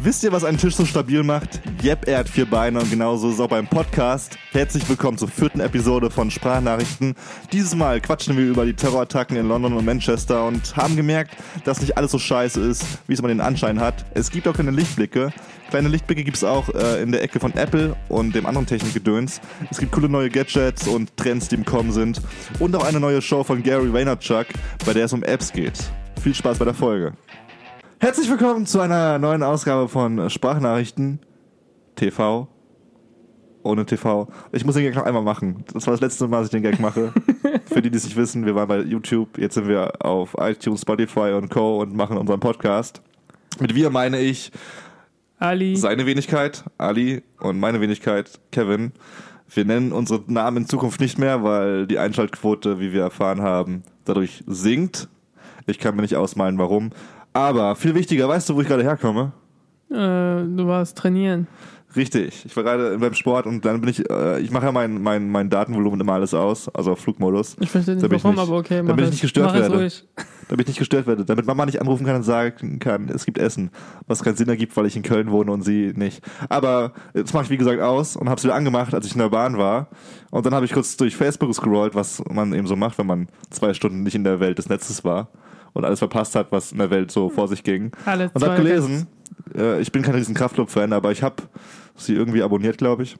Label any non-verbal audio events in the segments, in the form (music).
Wisst ihr, was einen Tisch so stabil macht? Jep, er hat vier Beine und genauso ist auch beim Podcast. Herzlich willkommen zur vierten Episode von Sprachnachrichten. Dieses Mal quatschen wir über die Terrorattacken in London und Manchester und haben gemerkt, dass nicht alles so scheiße ist, wie es man den Anschein hat. Es gibt auch keine Lichtblicke. Kleine Lichtblicke gibt es auch äh, in der Ecke von Apple und dem anderen Technikgedöns. Es gibt coole neue Gadgets und Trends, die im Kommen sind. Und auch eine neue Show von Gary Vaynerchuk, bei der es um Apps geht. Viel Spaß bei der Folge. Herzlich willkommen zu einer neuen Ausgabe von Sprachnachrichten TV. Ohne TV. Ich muss den Gag noch einmal machen. Das war das letzte Mal, dass ich den Gag mache. (laughs) Für die, die es nicht wissen, wir waren bei YouTube, jetzt sind wir auf iTunes, Spotify und Co. und machen unseren Podcast. Mit wir meine ich Ali. seine Wenigkeit, Ali, und meine Wenigkeit, Kevin. Wir nennen unsere Namen in Zukunft nicht mehr, weil die Einschaltquote, wie wir erfahren haben, dadurch sinkt. Ich kann mir nicht ausmalen, warum. Aber viel wichtiger, weißt du, wo ich gerade herkomme? Äh, du warst trainieren. Richtig. Ich war gerade beim Sport und dann bin ich, äh, ich mache ja mein, mein, mein Datenvolumen immer alles aus, also auf Flugmodus. Ich verstehe nicht Damit ich warum, nicht- aber okay. damit mach ich es. nicht gestört werde. ruhig. Damit ich nicht gestört werde, damit Mama nicht anrufen kann und sagen kann, es gibt Essen, was keinen Sinn ergibt, weil ich in Köln wohne und sie nicht. Aber jetzt mache ich wie gesagt aus und habe es wieder angemacht, als ich in der Bahn war. Und dann habe ich kurz durch Facebook gescrollt, was man eben so macht, wenn man zwei Stunden nicht in der Welt des Netzes war und alles verpasst hat, was in der Welt so vor sich ging. Alle Und habe gelesen, äh, ich bin kein riesen Kraftclub-Fan, aber ich habe sie irgendwie abonniert, glaube ich.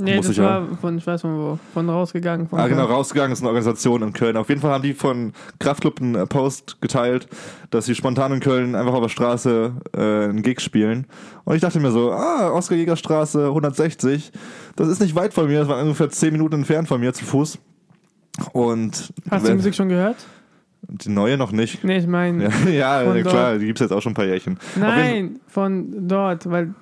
Nee, Muss das ich war von, ich weiß von wo, von rausgegangen. Von Ah, genau, rausgegangen ist eine Organisation in Köln. Auf jeden Fall haben die von Kraftclub einen äh, Post geteilt, dass sie spontan in Köln einfach auf der Straße äh, einen Gig spielen. Und ich dachte mir so, ah, Oskar-Jäger-Straße 160, das ist nicht weit von mir, das war ungefähr 10 Minuten entfernt von mir zu Fuß. Und Hast du die Musik schon gehört? Die neue noch nicht. Nee, ich meine, (laughs) Ja, ja klar, dort. die gibt's jetzt auch schon ein paar Jährchen. Nein, von dort, weil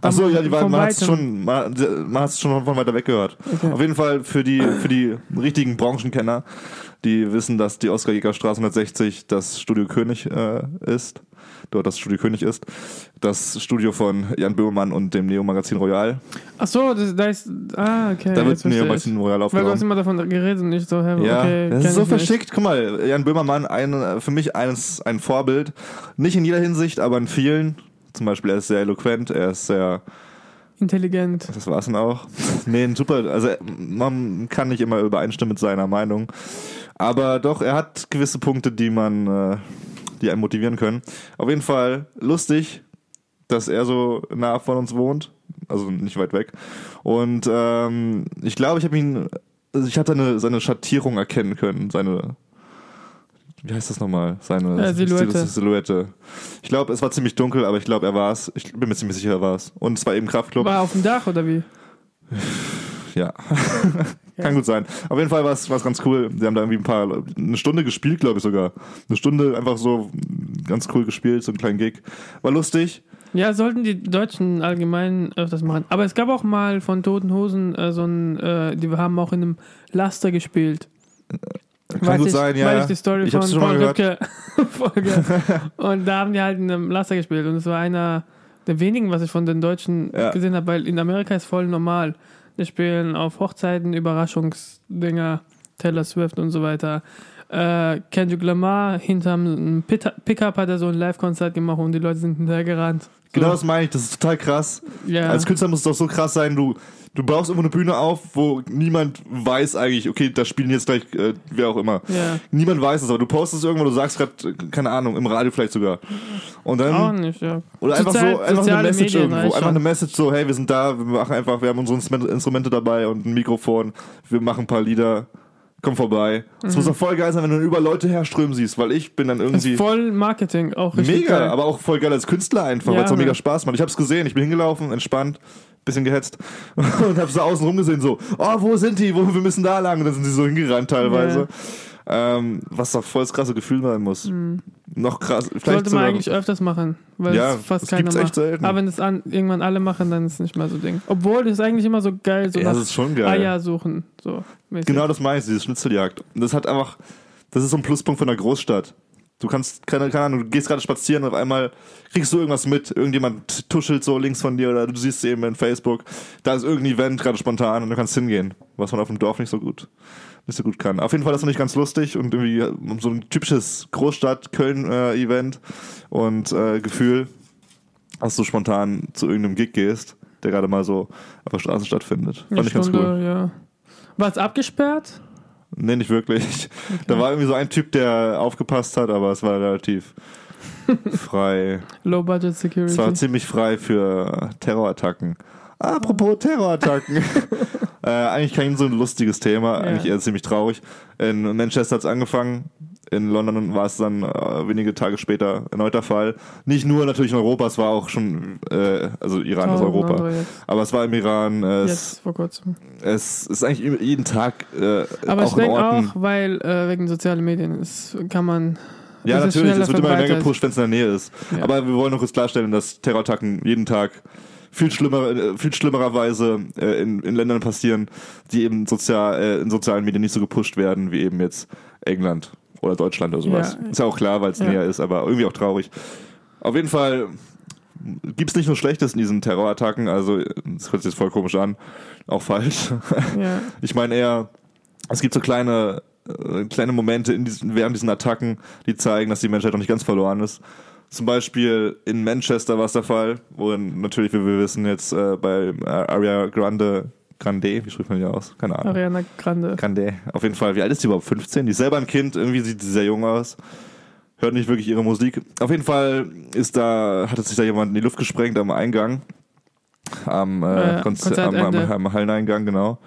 Ach so, ja, die waren, man hat es schon, man, man hat's schon von weiter weg gehört. Okay. Auf jeden Fall für die, für die richtigen Branchenkenner, die wissen, dass die Oskar-Jäger-Straße 160 das Studio König äh, ist. Dort das Studio König ist. Das Studio von Jan Böhmermann und dem Neo-Magazin Royal. Ach so, das, da ist, ah, okay. Da wird. Neo-Magazin Royal Weil du hast aufgenommen. immer davon geredet und nicht so, hä, Ja, okay. das ist so ich nicht. verschickt. Guck mal, Jan Böhmermann, ein, für mich eines, ein Vorbild. Nicht in jeder Hinsicht, aber in vielen. Zum Beispiel, er ist sehr eloquent, er ist sehr Intelligent. Das war's dann auch. (laughs) nee, super. Also man kann nicht immer übereinstimmen mit seiner Meinung. Aber doch, er hat gewisse Punkte, die man, äh, die einen motivieren können. Auf jeden Fall lustig, dass er so nah von uns wohnt. Also nicht weit weg. Und ähm, ich glaube, ich habe ihn. Also ich habe seine, seine Schattierung erkennen können. Seine. Wie heißt das nochmal? Seine Äh, Silhouette. Silhouette. Ich glaube, es war ziemlich dunkel, aber ich glaube, er war es. Ich bin mir ziemlich sicher, er war es. Und es war eben Kraftclub. War er auf dem Dach oder wie? (sighs) Ja. (laughs) Kann gut sein. Auf jeden Fall war es ganz cool. Sie haben da irgendwie ein paar, eine Stunde gespielt, glaube ich sogar. Eine Stunde einfach so ganz cool gespielt, so einen kleinen Gig. War lustig. Ja, sollten die Deutschen allgemein öfters machen. Aber es gab auch mal von Toten Hosen äh, so ein, äh, die haben auch in einem Laster gespielt. Kann Weiß gut ich, sein, ja. Weil ich die Story Ich von Paul. Rübke Folge. Und da haben die halt in einem Laster gespielt. Und es war einer der wenigen, was ich von den Deutschen Ja. gesehen habe, weil in Amerika ist voll normal. Die spielen auf Hochzeiten Überraschungsdinger, Taylor Swift und so weiter. Äh, Kendrick Lamar hinterm Pickup hat er so ein Live-Konzert gemacht und die Leute sind hinterhergerannt. Genau das meine ich. Das ist total krass. ja. Als Künstler muss es doch so krass sein, du, du baust irgendwo eine Bühne auf, wo niemand weiß eigentlich, okay, da spielen jetzt gleich äh, wer auch immer. ja. Niemand weiß es, aber du postest irgendwo, du sagst gerade, keine Ahnung, im Radio vielleicht sogar. Und dann. Auch nicht, ja. Oder einfach Zurzeit so, einfach eine Message Medien irgendwo. Einfach eine Message so, hey, wir sind da, wir machen einfach, wir haben unsere Instrumente dabei und ein Mikrofon, wir machen ein paar Lieder, komm vorbei. Es muss doch voll geil sein, wenn du über Leute herströmen siehst, weil ich bin dann Mhm. Das irgendwie ist voll Marketing, auch richtig mega, geil. aber auch voll geil als Künstler einfach, Ja, weil es auch mega Mann. Spaß macht. Ich hab's gesehen, ich bin hingelaufen, entspannt, bisschen gehetzt (laughs) und hab so außen rum gesehen, so, oh, wo sind die? Wo, wir müssen da lang. Und dann sind sie so hingerannt teilweise. Ähm, was doch voll das krasse Gefühl sein muss. Noch krass. Vielleicht Mhm. Sollte man eigentlich öfters machen, weil Ja, es fast das keiner gibt's macht. echt selten. Aber wenn es an, irgendwann alle machen, dann ist es nicht mehr so Ding. Obwohl, das ist eigentlich immer so geil, so Ja, das ist schon geil. Eier suchen. So mäßig. Genau das meine ich, diese Schnitzeljagd. Und das hat einfach, das ist so ein Pluspunkt von einer Großstadt. Du kannst, keine, keine Ahnung, du gehst gerade spazieren und auf einmal kriegst du irgendwas mit. Irgendjemand tuschelt so links von dir oder du siehst eben in Facebook, da ist irgendein Event gerade spontan und du kannst hingehen. Was man auf dem Dorf nicht so gut nicht so gut kann. Auf jeden Fall das fand ich ganz lustig und irgendwie so ein typisches Großstadt-Köln-Event und äh, Gefühl, dass du spontan zu irgendeinem Gig gehst, der gerade mal so auf der Straße stattfindet. Fand Eine ich ganz Stunde, cool. ja. War es abgesperrt? Nee, nicht wirklich. Da war irgendwie so ein Typ, der aufgepasst hat, aber es war relativ (laughs) frei. Low Budget Security. Es war ziemlich frei für Terrorattacken. Apropos Terrorattacken. (laughs) äh, eigentlich kein so ein lustiges Thema, eigentlich eher ziemlich traurig. In Manchester hat es angefangen. In London war es dann äh, wenige Tage später erneut der Fall. Nicht nur natürlich in Europa, es war auch schon, äh, also Iran ist Tausend Europa. Aber es war im Iran, äh, es, Jetzt vor kurzem. es ist eigentlich jeden Tag äh, Aber auch ich denke auch, weil äh, wegen sozialen Medien es kann man. Ja, es ist natürlich, es wird immer mehr verbreitet. gepusht, wenn es in der Nähe ist. Ja. Aber wir wollen noch kurz klarstellen, dass Terrorattacken jeden Tag viel schlimmer, äh, viel schlimmererweise äh, in, in Ländern passieren, die eben sozial, äh, in sozialen Medien nicht so gepusht werden, wie eben jetzt England oder Deutschland oder sowas. Ja. Ist ja auch klar, weil es Ja. näher ist, aber irgendwie auch traurig. Auf jeden Fall gibt es nicht nur Schlechtes in diesen Terrorattacken, also das hört sich jetzt voll komisch an, auch falsch. (laughs) Ja. Ich meine eher, es gibt so kleine, äh, kleine Momente in diesen, während diesen Attacken, die zeigen, dass die Menschheit noch nicht ganz verloren ist. Zum Beispiel in Manchester war es der Fall, wo natürlich, wie wir wissen, jetzt äh, bei äh, Aria Grande, Grande, wie spricht man die aus? Keine Ahnung. Ariana Grande. Grande, auf jeden Fall. Wie alt ist die überhaupt? 15? Die ist selber ein Kind, irgendwie sieht sie sehr jung aus. Hört nicht wirklich ihre Musik. Auf jeden Fall ist da, hat sich da jemand in die Luft gesprengt am Eingang. Am, äh, Äh, Konzer am, am, am Halleneingang, genau.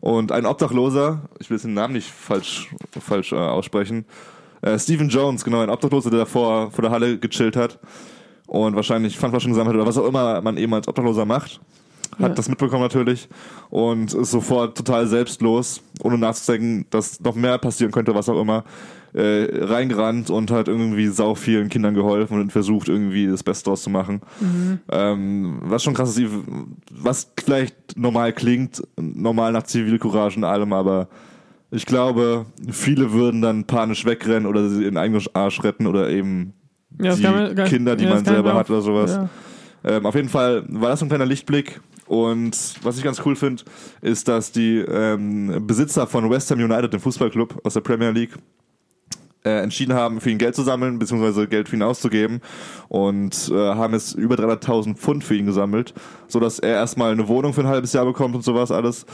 Und ein Obdachloser, ich will jetzt den Namen nicht falsch, falsch äh, aussprechen, äh, Stephen Jones, genau, ein Obdachloser, der davor vor der Halle gechillt hat und wahrscheinlich Pfandflaschen gesammelt hat oder was auch immer man eben als Obdachloser macht. Hat Ja. das mitbekommen natürlich und ist sofort total selbstlos, ohne nachzudenken, dass noch mehr passieren könnte, was auch immer, äh, reingerannt und hat irgendwie sau vielen Kindern geholfen und versucht irgendwie das Beste draus zu machen. Ähm, was schon krass ist, was vielleicht normal klingt, normal nach Zivilcourage und allem, aber ich glaube, viele würden dann panisch wegrennen oder sie in eigenen Arsch retten oder eben Ja, die man- kann- Kinder, die ja, man selber man hat oder sowas. Ja. Ähm, auf jeden Fall war das ein kleiner Lichtblick. Und was ich ganz cool finde, ist, dass die ähm, Besitzer von West Ham United, dem Fußballclub aus der Premier League, äh, entschieden haben, für ihn Geld zu sammeln, beziehungsweise Geld für ihn auszugeben und äh, haben jetzt über 300.000 Pfund für ihn gesammelt, so dass er erstmal eine Wohnung für ein halbes Jahr bekommt und sowas alles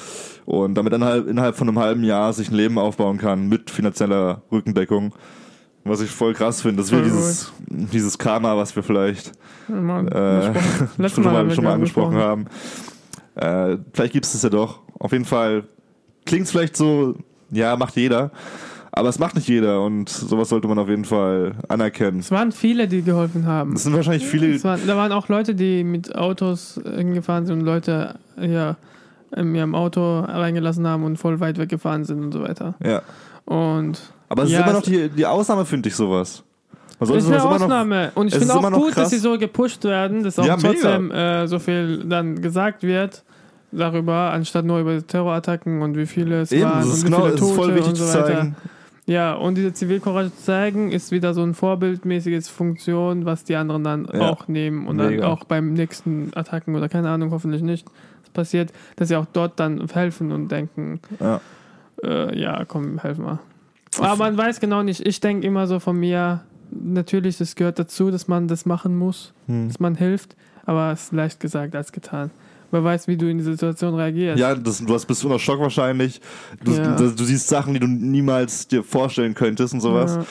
und damit halt innerhalb von einem halben Jahr sich ein Leben aufbauen kann mit finanzieller Rückendeckung. Was ich voll krass finde, das ist wieder Voll dieses, dieses Karma, was wir vielleicht äh, (laughs) schon Mal wir schon mal angesprochen gesprochen. haben. Äh, vielleicht gibt es das ja doch. Auf jeden Fall klingt es vielleicht so, ja, macht jeder. Aber es macht nicht jeder und sowas sollte man auf jeden Fall anerkennen. Es waren viele, die geholfen haben. Es sind wahrscheinlich viele, waren, da waren auch Leute, die mit Autos hingefahren sind und Leute ja, in ihrem Auto reingelassen haben und voll weit weggefahren sind und so weiter. ja. Und Aber es Ja, ist immer noch die, die Ausnahme, finde ich, sowas. Man ist eine immer noch, Ausnahme. und ich finde auch gut, krass. dass sie so gepusht werden, dass auch Ja, trotzdem äh, so viel dann gesagt wird darüber, anstatt nur über Terrorattacken und wie viele es eben, waren und wie genau, viele es ist voll Tote wichtig und so weiter. zeigen. Ja, und diese Zivilcourage zu zeigen, ist wieder so ein vorbildmäßiges Funktion, was die anderen dann Ja. auch nehmen und Mega. dann auch beim nächsten Attacken oder keine Ahnung, hoffentlich nicht, passiert, dass sie auch dort dann helfen und denken, Ja. äh, ja, komm, helf mal. Aber man weiß genau nicht. Ich denke immer so von mir, natürlich, das gehört dazu, dass man das machen muss, Hm. dass man hilft, aber es ist leicht gesagt als getan. Wer weiß, wie du in die Situation reagierst. Ja, das, du hast, bist unter Schock wahrscheinlich. Du, Ja. du, du siehst Sachen, die du niemals dir vorstellen könntest und sowas. Ja.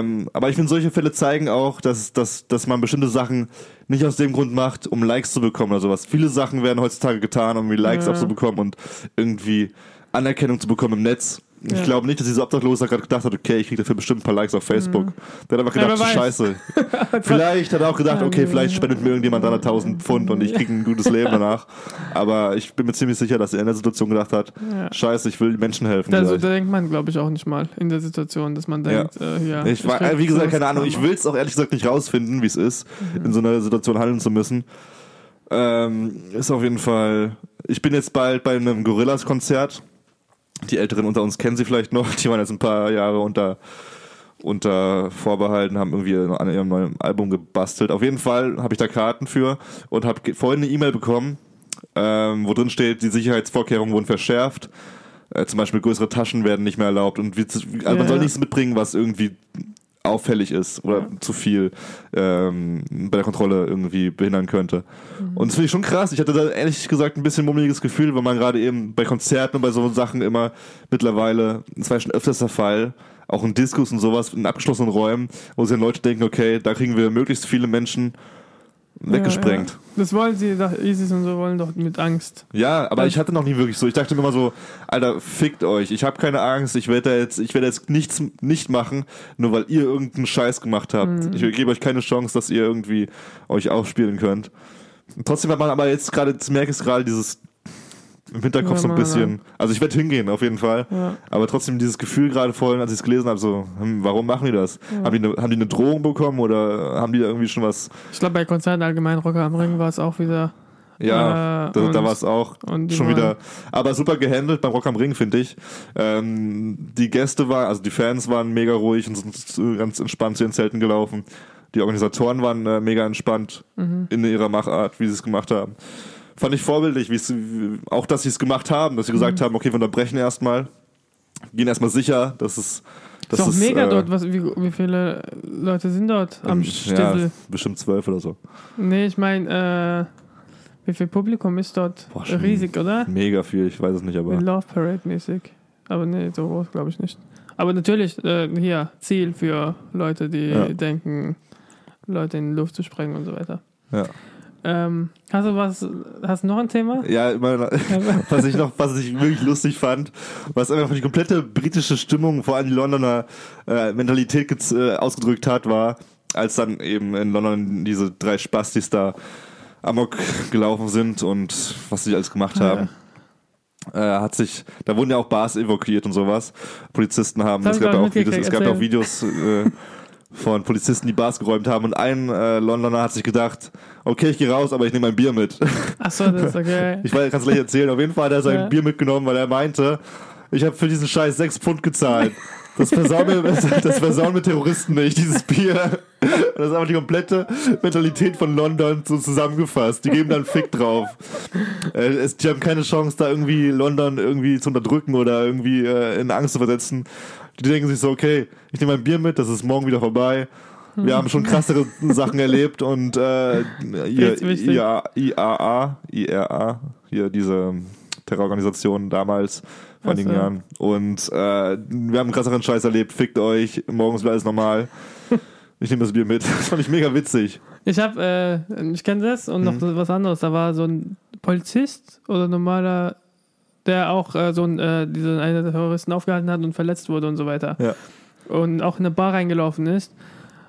Ähm, aber ich finde, solche Fälle zeigen auch, dass, dass, dass man bestimmte Sachen nicht aus dem Grund macht, um Likes zu bekommen oder sowas. Viele Sachen werden heutzutage getan, um Likes Ja. abzubekommen und irgendwie Anerkennung zu bekommen im Netz. Ich Ja. glaube nicht, dass dieser Obdachloser gerade gedacht hat, okay, ich kriege dafür bestimmt ein paar Likes auf Facebook. Der hat einfach Mhm. Ja, gedacht, weiß. scheiße. (laughs) vielleicht hat er auch gedacht, okay, vielleicht spendet mir irgendjemand 300.000 Pfund und ich kriege ein gutes Leben danach. Aber ich bin mir ziemlich sicher, dass er in der Situation gedacht hat, Ja. scheiße, ich will Menschen helfen. Also, da denkt man, glaube ich, auch nicht mal in der Situation, dass man denkt, äh, ja. Ich war, krieg wie gesagt, keine Ahnung. Ich will es auch ehrlich gesagt nicht rausfinden, wie es ist, in so einer Situation handeln zu müssen. Ähm, ist auf jeden Fall. Ich bin jetzt bald bei einem Gorillas-Konzert. Die Älteren unter uns kennen sie vielleicht noch. Die waren jetzt ein paar Jahre unter, unter Vorbehalten, haben irgendwie an ihrem neuen Album gebastelt. Auf jeden Fall habe ich da Karten für und habe vorhin eine E-Mail bekommen, ähm, wo drin steht, die Sicherheitsvorkehrungen wurden verschärft. Äh, zum Beispiel größere Taschen werden nicht mehr erlaubt und wie, also Ja, man soll ja. nichts mitbringen, was irgendwie auffällig ist oder Ja. zu viel ähm, bei der Kontrolle irgendwie behindern könnte. Und das finde ich schon krass. Ich hatte da ehrlich gesagt ein bisschen mummeliges Gefühl, weil man gerade eben bei Konzerten und bei so Sachen immer mittlerweile, das war ja schon öfters der Fall, auch in Diskus und sowas, in abgeschlossenen Räumen, wo sich dann Leute denken, okay, da kriegen wir möglichst viele Menschen weggesprengt. Ja, ja. Das wollen sie, doch, ISIS und so wollen doch mit Angst. Ja, aber ich hatte noch nie wirklich so. Ich dachte mir immer so, Alter, fickt euch. Ich habe keine Angst. Ich werde jetzt, ich werde jetzt nichts nicht machen, nur weil ihr irgendeinen Scheiß gemacht habt. Mhm. Ich gebe euch keine Chance, dass ihr irgendwie euch aufspielen könnt. Trotzdem hat man aber jetzt gerade, jetzt merke ich es gerade, dieses im Hinterkopf Ja, so ein bisschen. Also ich werde hingehen, auf jeden Fall. Ja. Aber trotzdem dieses Gefühl gerade vorhin, als ich es gelesen habe, so, hm, warum machen die das? Haben, die eine, haben die eine Drohung bekommen oder haben die da irgendwie schon was? Ich glaube, bei Konzerten allgemein Rocker am Ring war es auch wieder. Ja, Äh, da, da war es auch schon wieder, aber super gehandelt beim Rock am Ring, finde ich. Ähm, die Gäste waren, also die Fans waren mega ruhig und sind ganz entspannt zu den Zelten gelaufen. Die Organisatoren waren äh, mega entspannt Mhm. in ihrer Machart, wie sie es gemacht haben. Fand ich vorbildlich, wie wie- auch dass sie es gemacht haben, dass sie Mhm. gesagt haben, okay, wir unterbrechen erstmal, gehen erstmal sicher, dass es das ist doch mega äh, dort. Was, wie, wie viele Leute sind dort am ja, Stissel? bestimmt zwölf oder so. Nee, ich meine, äh, wie viel Publikum ist dort? Boah, Riesig, oder? Mega viel, ich weiß es nicht, Wie aber Love Parade mäßig. Aber nee, so groß glaube ich nicht. Aber natürlich, äh, hier, Ziel für Leute, die Ja. denken, Leute in die Luft zu sprengen und so weiter. ja. Ähm, hast du was, hast du noch ein Thema? Ja, immer, (laughs) was ich noch, was ich wirklich lustig fand, was einfach die komplette britische Stimmung, vor allem die Londoner äh, Mentalität äh, ausgedrückt hat, war, als dann eben in London diese drei Spastis da amok gelaufen sind und was sie alles gemacht haben. Äh, hat sich, da wurden ja auch Bars evakuiert und sowas. Polizisten haben, Das es gab ich ja gar auch Videos, es gab ja auch Videos (laughs) von Polizisten, die Bars geräumt haben und ein äh, Londoner hat sich gedacht, okay, ich gehe raus, aber ich nehme ein Bier mit. Achso, das ist okay. (laughs) Ich kann es gleich erzählen. Auf jeden Fall hat er sein Ja. Bier mitgenommen, weil er meinte, ich habe für diesen Scheiß sechs Pfund gezahlt. Das versauen mir, (laughs) das versauen Terroristen nicht, dieses Bier. Das ist einfach die komplette Mentalität von London so zusammengefasst. Die geben dann Fick drauf. Äh, es, die haben keine Chance, da irgendwie London irgendwie zu unterdrücken oder irgendwie äh, in Angst zu versetzen. Die denken sich so, okay, ich nehme ein Bier mit, das ist morgen wieder vorbei. Wir haben schon krassere (laughs) Sachen erlebt und äh, hier, IAA, IRA, hier diese Terrororganisation damals vor einigen so. Jahren. Und äh, wir haben einen krasseren Scheiß erlebt, fickt euch, morgens wird alles normal. (laughs) Ich nehme das Bier mit. Das fand ich mega witzig. Ich habe, äh, ich kenne das und noch Mhm. was anderes. Da war so ein Polizist oder normaler, der auch äh, so ein, äh, diesen einen Terroristen aufgehalten hat und verletzt wurde und so weiter. Ja. Und auch in eine Bar reingelaufen ist.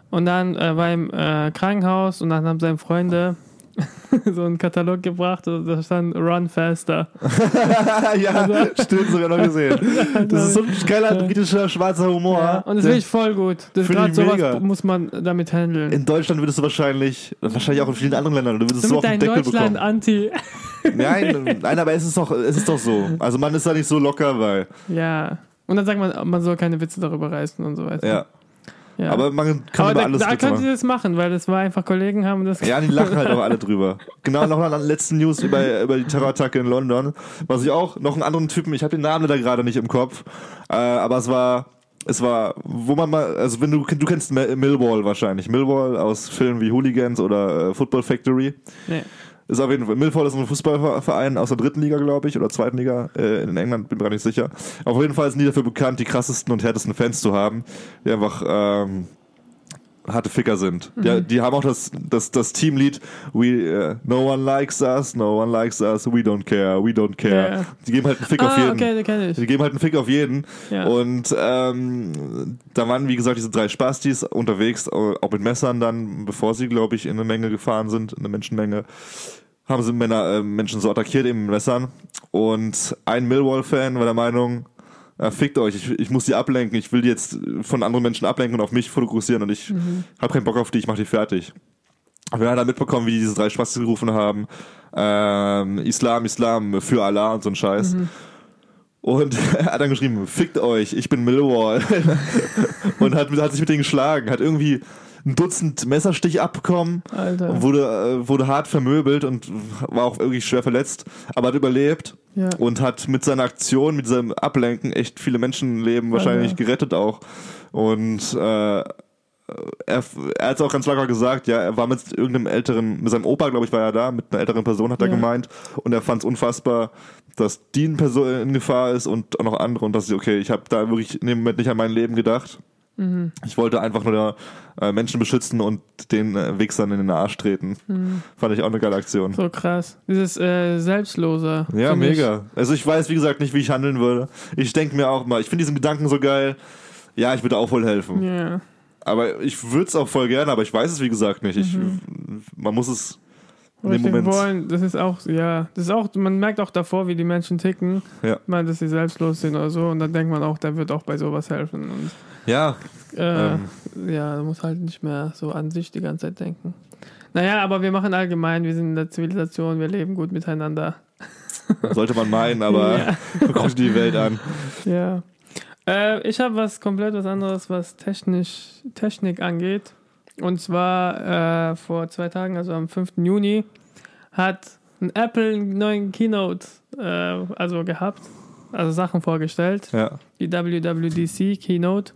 Und dann äh, war im äh, Krankenhaus und dann haben seine Freunde (laughs) so einen Katalog gebracht und da stand Run Faster. (laughs) ja, stimmt, sogar noch gesehen. (laughs) Das ist so ein geiler britischer schwarzer Humor. Ja, und das finde ich voll gut. Gerade sowas muss man damit handeln. in Deutschland würdest du wahrscheinlich, wahrscheinlich auch in vielen anderen Ländern, du würdest so auf den Deckel Deutschland bekommen. Anti. Nein, nein, aber es ist doch, es ist doch so. Also man ist da nicht so locker, weil, Ja. Und dann sagt man, man soll keine Witze darüber reißen und so weiter. ja. Ja. Aber man kann Aber über da, alles da können sie das machen, weil das war einfach Kollegen haben das. Ja, die lachen halt auch alle drüber. (laughs) Genau, noch eine letzte News über, über die Terrorattacke in London. Was ich auch, noch einen anderen Typen, ich habe den Namen da gerade nicht im Kopf, äh, aber es war, es war, wo man mal, also wenn du, du kennst Mi- Millwall wahrscheinlich, Millwall aus Filmen wie Hooligans oder äh, Football Factory. Nee. Ist auf jeden Fall, Millwall ist ein Fußballverein aus der dritten Liga, glaube ich, oder zweiten Liga äh, in England, bin mir gar nicht sicher. Auf jeden Fall sind die dafür bekannt, die krassesten und härtesten Fans zu haben, die einfach ähm, harte Ficker sind. Mhm. Die, die haben auch das, das, das Teamlied We, äh, No one likes us, no one likes us, we don't care, we don't care. Ja. Die geben halt einen Fick auf Ah, jeden. okay, den kenne Die ich. geben halt einen Fick auf jeden. Ja. Und ähm, da waren, wie gesagt, diese drei Spastis unterwegs, auch mit Messern dann, bevor sie, glaube ich, in eine Menge gefahren sind, in eine Menschenmenge, haben sie Männer, äh, Menschen so attackiert eben mit Messern. Und ein Millwall-Fan war der Meinung, äh, fickt euch, ich, ich muss die ablenken, ich will die jetzt von anderen Menschen ablenken und auf mich fokussieren und ich Mhm. hab keinen Bock auf die, ich mach die fertig. Und wir haben dann mitbekommen, wie die diese drei Spastis gerufen haben, ähm, Islam, Islam, für Allah und so ein Scheiß. Und (laughs) er hat dann geschrieben, fickt euch, ich bin Millwall. (laughs) und hat, hat sich mit denen geschlagen, hat irgendwie ein Dutzend Messerstich abbekommen, Alter. wurde, äh, wurde hart vermöbelt und war auch irgendwie schwer verletzt, aber hat überlebt Ja. und hat mit seiner Aktion, mit seinem Ablenken echt viele Menschenleben wahrscheinlich Alter. gerettet auch. Und äh, er, er hat es auch ganz locker gesagt, ja, er war mit irgendeinem älteren, mit seinem Opa, glaube ich, war er da, mit einer älteren Person, hat er Ja. gemeint. Und er fand es unfassbar, dass die eine Person in Gefahr ist und auch noch andere. Und dass ich, okay, ich habe da wirklich in dem Moment nicht an mein Leben gedacht. Mhm. Ich wollte einfach nur äh, Menschen beschützen und den äh, Wichsern in den Arsch treten. Fand ich auch eine geile Aktion. Mhm. So krass. Dieses äh, Selbstlose. Ja, find ich- mega. Also ich weiß, wie gesagt, nicht, wie ich handeln würde. Ich denke mir auch mal, ich finde diesen Gedanken so geil. Ja, ich würde auch wohl helfen. Ja. Aber ich würde es auch voll gerne, aber ich weiß es, wie gesagt, nicht. Ich, man muss es in dem Moment. wollen, das ist auch, ja, das ist auch, man merkt auch davor, wie die Menschen ticken. Ja. Meine, dass sie selbstlos sind oder so. Und dann denkt man auch, der wird auch bei sowas helfen. Und Ja, äh, Ähm. ja, man muss halt nicht mehr so an sich die ganze Zeit denken. Naja, aber wir machen allgemein, wir sind in der Zivilisation, wir leben gut miteinander. sollte man meinen, aber (laughs) Ja. (laughs) guck dir die Welt an. Ja. Äh, ich habe was komplett was anderes, was technisch, Technik angeht. Und zwar äh, vor zwei Tagen, also am 5. Juni, hat ein Apple einen neuen Keynote äh, also gehabt, also Sachen vorgestellt. Ja. Die WWDC Keynote.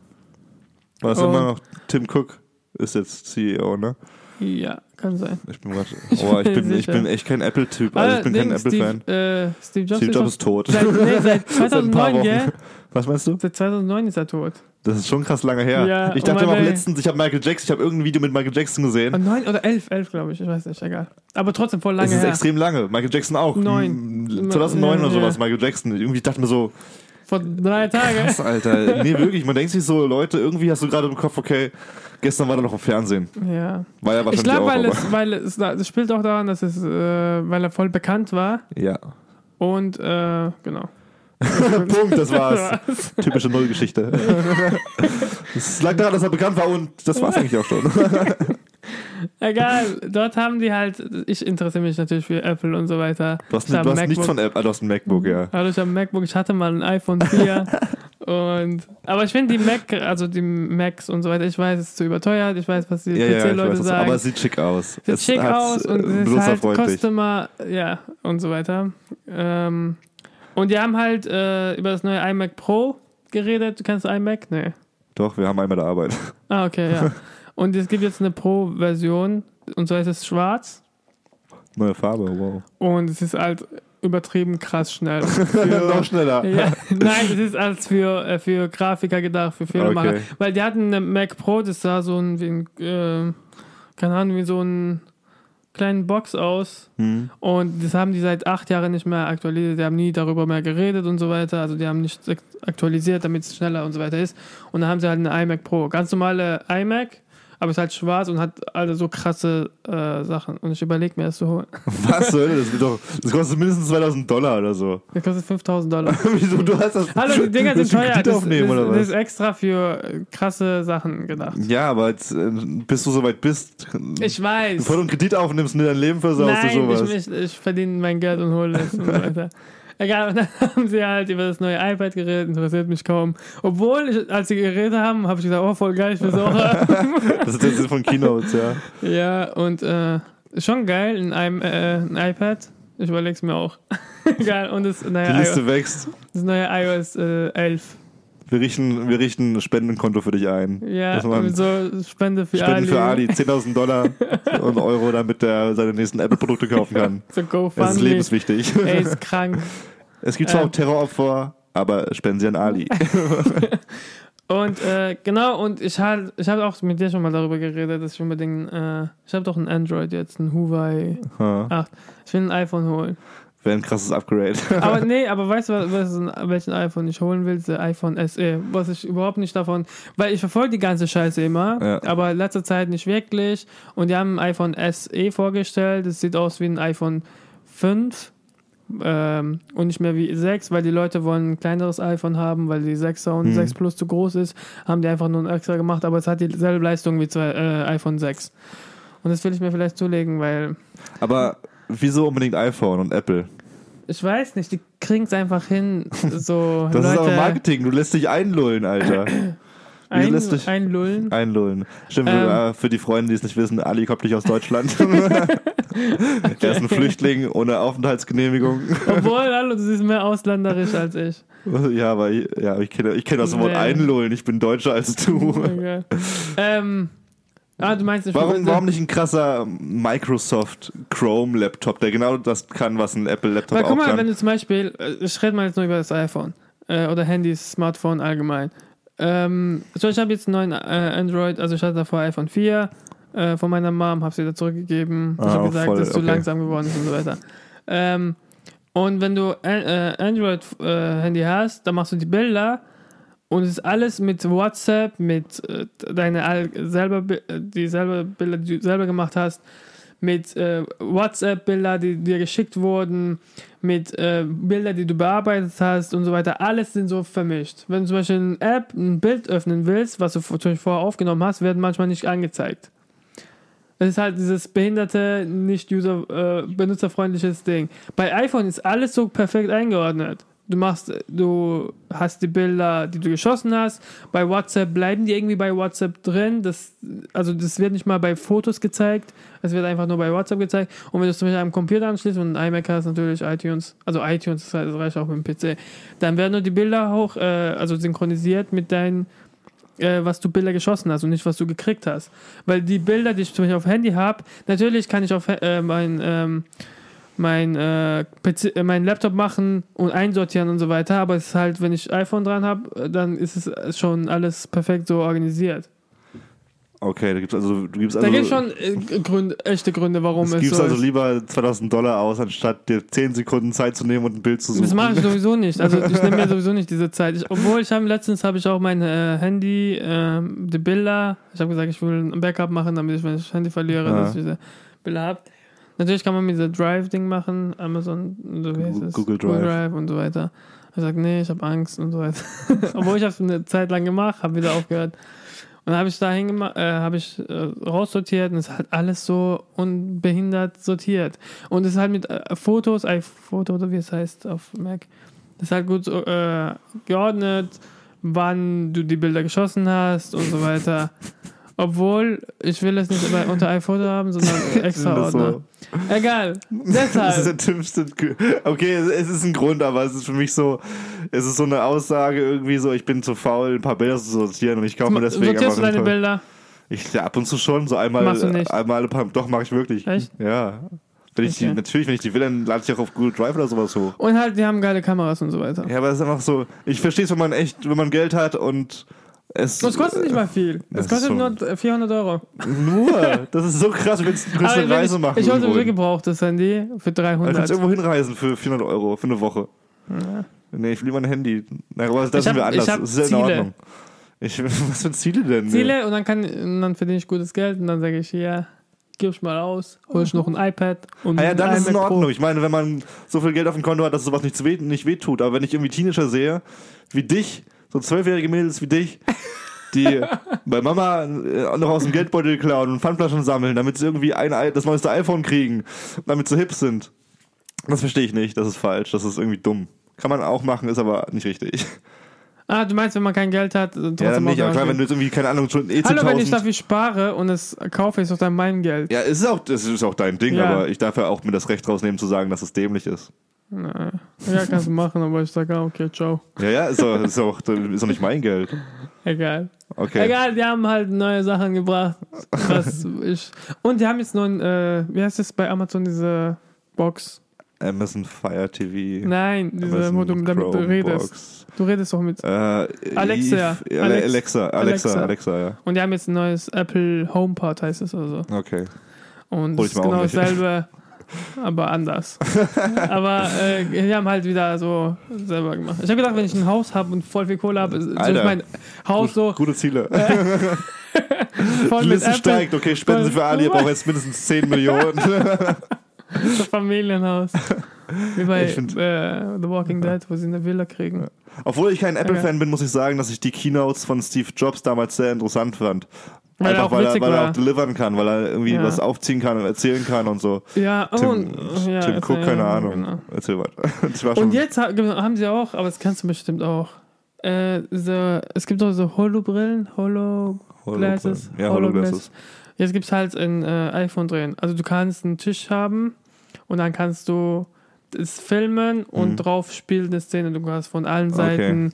Was Und- immer noch, Tim Cook ist jetzt CEO, ne? Ja, kann sein. Ich bin grad, (laughs) oh, ich bin ich bin echt kein Apple-Typ. Also ich bin kein Apple-Fan. Steve, äh, Steve Jobs, Steve ist Jobs ist tot. Seit, nee, seit (laughs) Seit ein paar 2009, Wochen. gell? Was meinst du? Seit 2009 ist er tot. Das ist schon krass lange her. Ja, ich oh dachte mein auch letztens, ich habe Michael Jackson, ich habe irgendein Video mit Michael Jackson gesehen. Oh, neun oder elf, elf glaube ich, ich weiß nicht, egal. Aber trotzdem voll lange Es ist her. extrem lange. Michael Jackson auch. Neun. M- 2009 oder Ja, sowas, ja. Michael Jackson. Irgendwie dachte ich mir so, Vor drei Tagen. krass, Alter. Nee, wirklich. Man denkt sich so, Leute, irgendwie hast du gerade im Kopf, okay, gestern war er noch im Fernsehen. Ja. War ja Ich wahrscheinlich glaube, auch, weil es, weil es, das spielt auch daran, dass es, äh, weil er voll bekannt war ja. und äh, genau. (laughs) Punkt, das war's. Typische Nullgeschichte. (laughs) Es lag daran, dass er bekannt war und das war's eigentlich auch schon. (laughs) Egal, dort haben die halt, ich interessiere mich natürlich für Apple und so weiter. Du hast, Ich du hast ein nicht MacBook. von Apple, du hast ein MacBook, ja. Also ich habe ein MacBook, ich hatte mal ein iPhone 4 (laughs) und aber ich finde die Mac, also die Macs und so weiter, ich weiß, es ist zu überteuert, ich weiß, was die Ja, ja, PC-Leute das, sagen. aber es sieht schick aus. Sieht es schick aus und es ist halt. Customer, ja, und so weiter. Ähm, und die haben halt äh, über das neue iMac Pro geredet. Du kennst iMac? Nee. Doch, wir haben einmal der Arbeit. Ah, okay, ja. (laughs) und es gibt jetzt eine Pro-Version und zwar ist es schwarz Neue Farbe, wow. und es ist halt übertrieben krass schnell. (laughs) Noch Für, schneller. (laughs) ja, nein, es ist als für, äh, für Grafiker gedacht, für Filmemacher. Okay. Weil die hatten eine Mac Pro, das sah so ein, wie ein äh, keine Ahnung, wie so ein kleinen Box aus. Hm. Und das haben die seit acht Jahren nicht mehr aktualisiert. Die haben nie darüber mehr geredet und so weiter. Also die haben nicht aktualisiert, damit es schneller und so weiter ist. Und dann haben sie halt eine iMac Pro. Ganz normale iMac, aber ist halt schwarz und hat alle so krasse äh, Sachen. Und ich überlege mir das zu holen. (laughs) Was soll das? Doch, das kostet mindestens 2000 Dollar oder so. Das kostet 5000 Dollar. (laughs) Wieso? Du hast das. Hallo, die Dinger (laughs) sind du teuer. Das, aufnehmen das, das ist extra für äh, krasse Sachen gedacht. Ja, aber jetzt, äh, bis du soweit bist, Ich weiß. bevor du einen Kredit aufnimmst und dir dein Leben versaust Nein, oder sowas. ich, ich, ich verdiene mein Geld und hole es und so weiter. Egal, und dann (laughs) haben sie halt über das neue iPad geredet, interessiert mich kaum. Obwohl, ich, als sie geredet haben, habe ich gesagt, oh, voll geil, ich will es auch haben. (laughs) Das ist der Sinn von Keynotes, ja. ja, und äh, schon geil, ein, I- äh, ein iPad. Ich überlege es mir auch. (laughs) geil, und das Die neue, Liste iOS, wächst. das neue iOS äh, 11. Wir richten, wir richten ein Spendenkonto für dich ein. Ja, so Spende für Spenden Ali. für Ali 10.000 Dollar und Euro, damit er seine nächsten Apple-Produkte kaufen kann. So Das ist GoFundMe. lebenswichtig. Ey, ist krank. Es gibt zwar Ähm. auch Terroropfer, aber spenden sie an Ali. (laughs) Und äh, genau, und ich habe ich hab auch mit dir schon mal darüber geredet, dass ich unbedingt, äh, ich habe doch ein Android jetzt, ein Huawei Ha, 8. Ich will ein iPhone holen. Wäre ein krasses Upgrade. Aber (laughs) nee, aber weißt du, was, was, welchen iPhone ich holen will? Der iPhone SE. Was ich überhaupt nicht davon, weil ich verfolge die ganze Scheiße immer, Ja. aber in letzter Zeit nicht wirklich. Und die haben ein iPhone SE vorgestellt. Das sieht aus wie ein iPhone 5. Ähm, und nicht mehr wie 6, weil die Leute wollen ein kleineres iPhone haben, weil die 6er und Mhm. 6 Plus zu groß ist, haben die einfach nur ein extra gemacht, aber es hat dieselbe Leistung wie zwei, äh, iPhone 6. Und das will ich mir vielleicht zulegen, weil Aber wieso unbedingt iPhone und Apple? ich weiß nicht, die kriegen es einfach hin, so Das Leute. ist aber Marketing, du lässt dich einlullen, Alter. (clears throat) Ein, einlullen. Einlullen. Stimmt, Ähm. äh, für die Freunde, die es nicht wissen, Ali kommt nicht aus Deutschland. (laughs) (laughs) er ist ein Flüchtling ohne Aufenthaltsgenehmigung. Obwohl, hallo, du siehst mehr ausländerisch als ich. (laughs) ja, aber ich, ja, ich kenne ich kenn das Wort. Einlullen. Ich bin deutscher als du. Okay. ähm, ah, du meinst, Warum, warum nicht ein krasser Microsoft Chrome Laptop, der genau das kann, was ein Apple Laptop Weil auch guck mal, kann? wenn du zum Beispiel, äh, ich rede mal jetzt nur über das iPhone äh, oder Handys, Smartphone allgemein. Ähm, so, ich habe jetzt einen neuen äh, Android, also ich hatte davor iPhone 4 äh, von meiner Mom, habe sie wieder zurückgegeben. ich Ah, habe gesagt, voll, dass es zu okay. langsam geworden ist und so weiter. Ähm, und wenn du ein äh, Android-Handy hast, dann machst du die Bilder und es ist alles mit WhatsApp, mit äh, deine selber, äh, die selber Bilder, die du selber gemacht hast, mit äh, WhatsApp-Bilder, die dir geschickt wurden, mit äh, Bilder, die du bearbeitet hast und so weiter. Alles sind so vermischt. Wenn du zum Beispiel eine App ein Bild öffnen willst, was du vorher aufgenommen hast, werden manchmal nicht angezeigt. Es ist halt dieses behinderte, nicht user, äh, benutzerfreundliches Ding. Bei iPhone ist alles so perfekt eingeordnet. Du machst, du hast die Bilder, die du geschossen hast. Bei WhatsApp bleiben die irgendwie bei WhatsApp drin. Das, also das wird nicht mal bei Fotos gezeigt. Es wird einfach nur bei WhatsApp gezeigt. Und wenn du es zum Beispiel am Computer anschließt und ein iMac hast, natürlich iTunes, also iTunes, das heißt, das reicht auch mit dem PC, dann werden nur die Bilder hoch, äh, also synchronisiert mit deinen äh, was du Bilder geschossen hast und nicht, was du gekriegt hast. Weil die Bilder, die ich zum Beispiel auf Handy habe, natürlich kann ich auf äh, mein, ähm, mein, äh, PC, äh, mein Laptop machen und einsortieren und so weiter, aber es ist halt, wenn ich iPhone dran habe, dann ist es schon alles perfekt so organisiert. Okay, da gibt's also, du gibst Da also, gibt es schon äh, Gründe, echte Gründe, warum es es gibst so also lieber 2000 Dollar aus, anstatt dir 10 Sekunden Zeit zu nehmen und ein Bild zu suchen. Das mache ich (laughs) sowieso nicht. Also ich nehme mir sowieso nicht diese Zeit. Ich, obwohl ich habe letztens habe ich auch mein äh, Handy, ähm, die Bilder. Ich habe gesagt, ich will ein Backup machen, damit ich, wenn ich das Handy verliere, Ja. dass ich diese Bilder habe. Natürlich kann man mit dieser Drive-Ding machen, Amazon, so wie heißt es? Google Drive. und so weiter. Ich sage, nee, ich habe Angst und so weiter. (laughs) obwohl ich habe es eine Zeit lang gemacht, habe wieder aufgehört. Und dann habe ich dahin gemacht, äh, habe ich äh, raussortiert und es ist halt alles so unbehindert sortiert. Und es ist halt mit äh, Fotos, iPhoto oder wie es heißt auf Mac, das ist halt gut äh, geordnet, wann du die Bilder geschossen hast und so weiter. Obwohl, ich will es nicht bei, unter iPhoto haben, sondern (laughs) extra Das ist Ordner. so- Egal, Das ist deshalb. der dümmste. G- Okay, es- ist ein Grund, aber es ist für mich so, es ist so eine Aussage irgendwie so, ich bin zu faul, ein paar Bilder zu sortieren und ich kaufe mir deswegen Sortierst einfach du deine Bilder? Ich ja, ab und zu schon, so einmal, einmal ein paar, doch mache ich wirklich. Echt? Ja. Wenn ich die, Okay. natürlich, wenn ich die will, dann lade ich auch auf Google Drive oder sowas hoch. Und halt, die haben geile Kameras und so weiter. Ja, aber es ist einfach so, ich verstehe es, wenn man echt, wenn man Geld hat und es. Das kostet nicht mal viel. Das Das kostet nur 400 Euro. Nur, (laughs) das ist so krass, du willst, du willst Aber eine wenn Reise ich, machen. Ich wollte hin. gebrauchtes Handy für Dann 300. kannst du irgendwo hinreisen für 400 Euro, für eine Woche. Nee, ich will lieber ein Handy. Na, aber das sind wir anders. Das ist ja in Ziele. Ordnung. Ich, (laughs) was für Ziele denn? Ziele und dann, kann, und dann verdiene ich gutes Geld und dann sage ich, ja, gib ich mal aus, hol ich noch ein iPad und Ah ja, dann ein ist es in iMac Pro. Ordnung. Ich meine, wenn man so viel Geld auf dem Konto hat, dass sowas nicht, weh, nicht wehtut. Aber wenn ich irgendwie Teenager sehe, wie dich, so zwölfjährige Mädels wie dich, die (laughs) bei Mama äh, noch aus dem Geldbeutel klauen und Pfandflaschen sammeln, damit sie irgendwie ein, das neueste iPhone kriegen, damit sie hip sind. Das verstehe ich nicht. Das ist falsch. Das ist irgendwie dumm. Kann man auch machen, ist aber nicht richtig. Ah, du meinst, wenn man kein Geld hat, trotzdem Ja, dann nicht. Aber klar, wenn du jetzt irgendwie, keine Ahnung, schon eh Hallo, wenn ich 10.000... dafür spare und es kaufe, ist doch dann mein Geld. Ja, es ist auch, das ist auch dein Ding, Ja. aber ich darf ja auch mir das Recht rausnehmen zu sagen, dass es dämlich ist. Na, ja, kannst du machen, aber ich sage, okay, ciao. Ja, ja, ist doch, ist doch, ist doch nicht mein Geld. Egal. Okay. Egal, die haben halt neue Sachen gebracht. Was (laughs) ich, und die haben jetzt noch ein, äh, wie heißt das bei Amazon, diese Box? Amazon Fire TV. Nein, diese, Amazon wo du damit du redest. Du redest doch mit. Äh, Alexa. Eve- Ale- Alex- Alexa, Alexa, Alexa. Alexa, ja. Und die haben jetzt ein neues Apple HomePod, heißt es oder so. Okay. Und Hol das ich ist genau dasselbe, (laughs) aber anders. aber äh, die haben halt wieder so selber gemacht. Ich habe gedacht, wenn ich ein Haus habe und voll viel Kohle habe, ist Alter. mein Haus so Gute Ziele. (laughs) Die Liste steigt. Okay, spenden Sie für Ali, ihr braucht jetzt mindestens 10 Millionen. (laughs) so Familienhaus. Wie bei find- äh, The Walking Dead, wo sie eine Villa kriegen. Obwohl ich kein. Apple-Fan bin, muss ich sagen, dass ich die Keynotes von Steve Jobs damals sehr interessant fand. Weil er Einfach auch weil, er, weil er auch delivern kann, weil er irgendwie Ja. was aufziehen kann und erzählen kann und so. Ja, Tim, und ja, Tim Cook, keine Ahnung. genau. Erzähl weiter. (laughs) Und jetzt ha- haben sie auch, aber das kannst du bestimmt auch. äh, so, es gibt auch so Holo-Brillen, Holo-Glasses. Ja, Hologlasses. Hologlasses. Jetzt gibt es halt ein äh, iPhone drin. Also du kannst einen Tisch haben und dann kannst du es filmen und Mhm. drauf spielt eine Szene. Du kannst von allen Seiten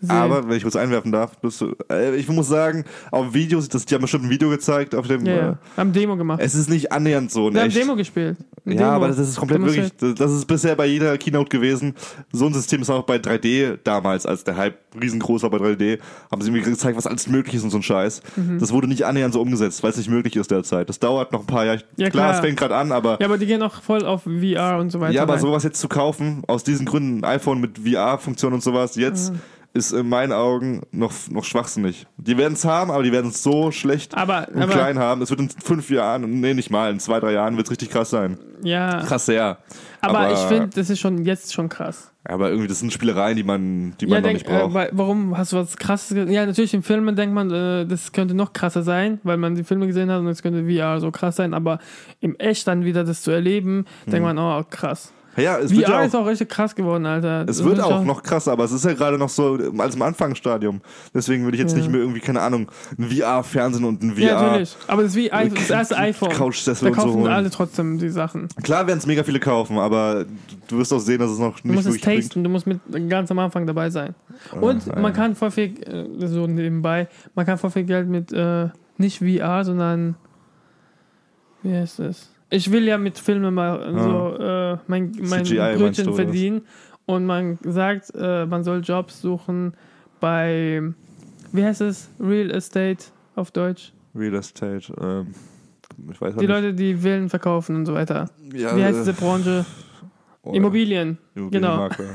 sehen. Aber, wenn ich kurz einwerfen darf, bist du, äh, ich muss sagen, auf Videos, das, die haben bestimmt ein Video gezeigt, auf dem, ja, äh, Haben Demo gemacht. es ist nicht annähernd so in Wir haben echt. Demo gespielt. Ein Ja, Demo. aber das ist komplett wirklich, das ist bisher bei jeder Keynote gewesen. So ein System ist auch bei 3D damals, als der Hype riesengroß war bei 3D, haben sie irgendwie gezeigt, was alles möglich ist und so ein Scheiß. Mhm. Das wurde nicht annähernd so umgesetzt, weil es nicht möglich ist derzeit. Das dauert noch ein paar Jahre. Ja, klar, klar. es fängt gerade an, aber Ja, aber die gehen auch voll auf VR und so weiter. ja, aber rein. sowas jetzt zu kaufen, aus diesen Gründen, ein iPhone mit VR-Funktion und sowas, jetzt Mhm. Ist in meinen Augen noch, noch schwachsinnig. Die werden es haben, aber die werden es so schlecht aber, und aber klein haben. Es wird in fünf Jahren, nee, nicht mal, in zwei, drei Jahren wird es richtig krass sein. ja, Krass, sehr. aber, ich finde, das ist schon jetzt schon krass. Aber irgendwie, das sind Spielereien, die man, die man Ja, noch denk, nicht braucht. äh, warum hast du was krasses Ja, natürlich in Filmen denkt man, äh, das könnte noch krasser sein, weil man die Filme gesehen hat und es könnte VR so krass sein, aber im Echt dann wieder das zu erleben, denkt man, oh krass. Ja, es wird, VR ja ist auch, auch richtig krass geworden, Alter. es Das wird ist auch schon- noch krasser, aber es ist ja gerade noch so als im Anfangsstadium. Deswegen würde ich jetzt Ja. nicht mehr irgendwie, keine Ahnung, ein VR-Fernsehen und ein VR. Ja, natürlich. Aber das, wie, das erste iPhone. Couchsessel Da und so kaufen holen. alle trotzdem die Sachen. Klar werden es mega viele kaufen, aber du wirst auch sehen, dass es noch Du nicht musst es bringt. tasten, du musst mit ganz am Anfang dabei sein. Und ja. man kann voll viel, äh, so nebenbei, man kann voll viel Geld mit, äh, nicht VR, sondern, wie heißt es? Ich will ja mit Filmen mal so äh, mein, mein CGI Brötchen verdienen. Und man sagt, äh, man soll Jobs suchen bei, wie heißt es? Real Estate auf Deutsch. Real Estate, ähm, ich weiß Die nicht. Leute, die Villen verkaufen und so weiter. ja, Wie heißt äh, diese Branche? oh, Immobilien. Immobilienmakler.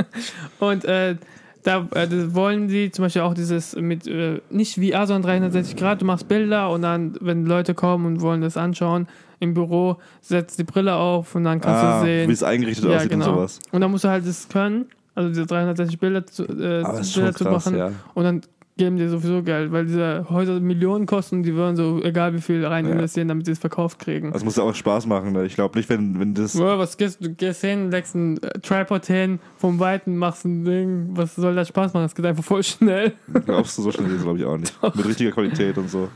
(laughs) Und äh, da äh, wollen die zum Beispiel auch dieses mit äh, nicht VR, sondern 360 Grad. Du machst Bilder und dann, wenn Leute kommen und wollen das anschauen im Büro, setzt die Brille auf und dann kannst ah, du wie sehen. es eingerichtet Ja, aussieht genau. und sowas. Und dann musst du halt das können, also diese 360 Bilder zu, äh, Bilder zu krass, machen. ja. Und dann geben die sowieso Geld, weil diese Häuser Millionen kosten, die würden so egal wie viel rein Ja. investieren, damit sie es verkauft kriegen. Das muss ja auch Spaß machen. Ne? Ich glaube nicht, wenn, wenn das. Bro, was gehst du gehst hin, legst ein äh, Tripod hin, vom Weiten machst ein Ding, was soll das Spaß machen? Es geht einfach voll schnell. Glaubst du, so schnell ist es, glaube ich, auch nicht. (laughs) Mit richtiger Qualität und so.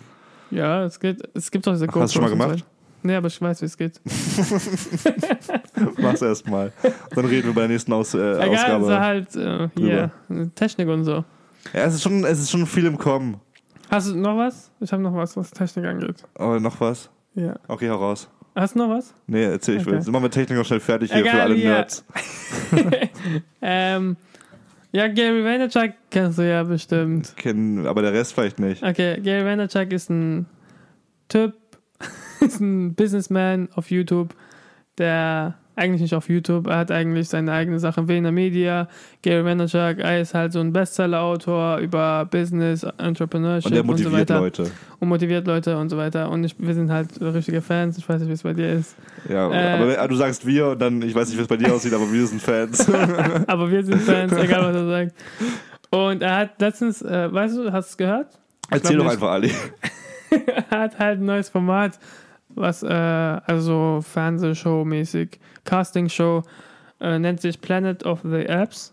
Ja, es geht. Es gibt auch diese Ach, hast du schon mal gemacht? Nee, aber ich weiß, wie es geht. (laughs) Mach's erst mal. Dann reden wir bei der nächsten Aus, äh, Egal, Ausgabe. ist halt äh, hier, Technik und so. Ja, es ist, schon, es ist schon viel im Kommen. Hast du noch was? Ich habe noch was, was Technik angeht. Aber noch was? Ja. Okay, hau raus. Hast du noch was? Nee, erzähl, ich will. Okay. Sind wir mit Technik noch schnell fertig hier Egal, für alle ja. Nerds. (laughs) (laughs) Ähm, ja, Gary Vaynerchuk kennst du ja bestimmt. Kennen, aber der Rest vielleicht nicht. Okay, Gary Vaynerchuk ist ein Typ, (laughs) ist ein Businessman auf YouTube, der eigentlich nicht auf YouTube, er hat eigentlich seine eigene Sache, Vayner Media. Gary Vaynerchuk, er ist halt so ein Bestseller-Autor über Business, Entrepreneurship Und der und so motiviert weiter. Leute. Und motiviert Leute und so weiter. Und ich, wir sind halt richtige Fans, ich weiß nicht, wie es bei dir ist. Ja, Äh. aber wenn- du sagst wir und dann, ich weiß nicht, wie es bei dir aussieht, aber wir sind Fans. (laughs) Aber wir sind Fans, (laughs) egal was er sagt. Und er hat letztens, äh, weißt du, hast du es gehört? Erzähl glaub doch einfach, Ali. er hat halt ein neues Format, was äh, also Fernsehshow-mäßig, Castingshow, äh, nennt sich Planet of the Apps.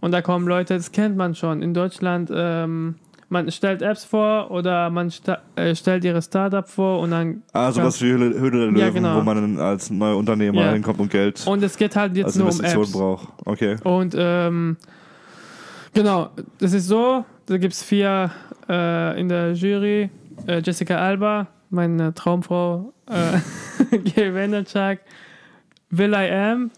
Und da kommen Leute, das kennt man schon. In Deutschland, ähm, man stellt Apps vor oder man sta äh, stellt ihre Startup vor und dann. Ah, sowas wie Höhle, Höhle der Löwen, Ja, genau. wo man als neuer Unternehmer Ja. hinkommt und Geld Und es geht halt jetzt nur um Apps. braucht. Okay. Und ähm, genau, das ist so, da gibt es vier äh, in der Jury. Äh, Jessica Alba, meine Traumfrau, äh, (laughs) Gary Vaynerchuk, Will I Am,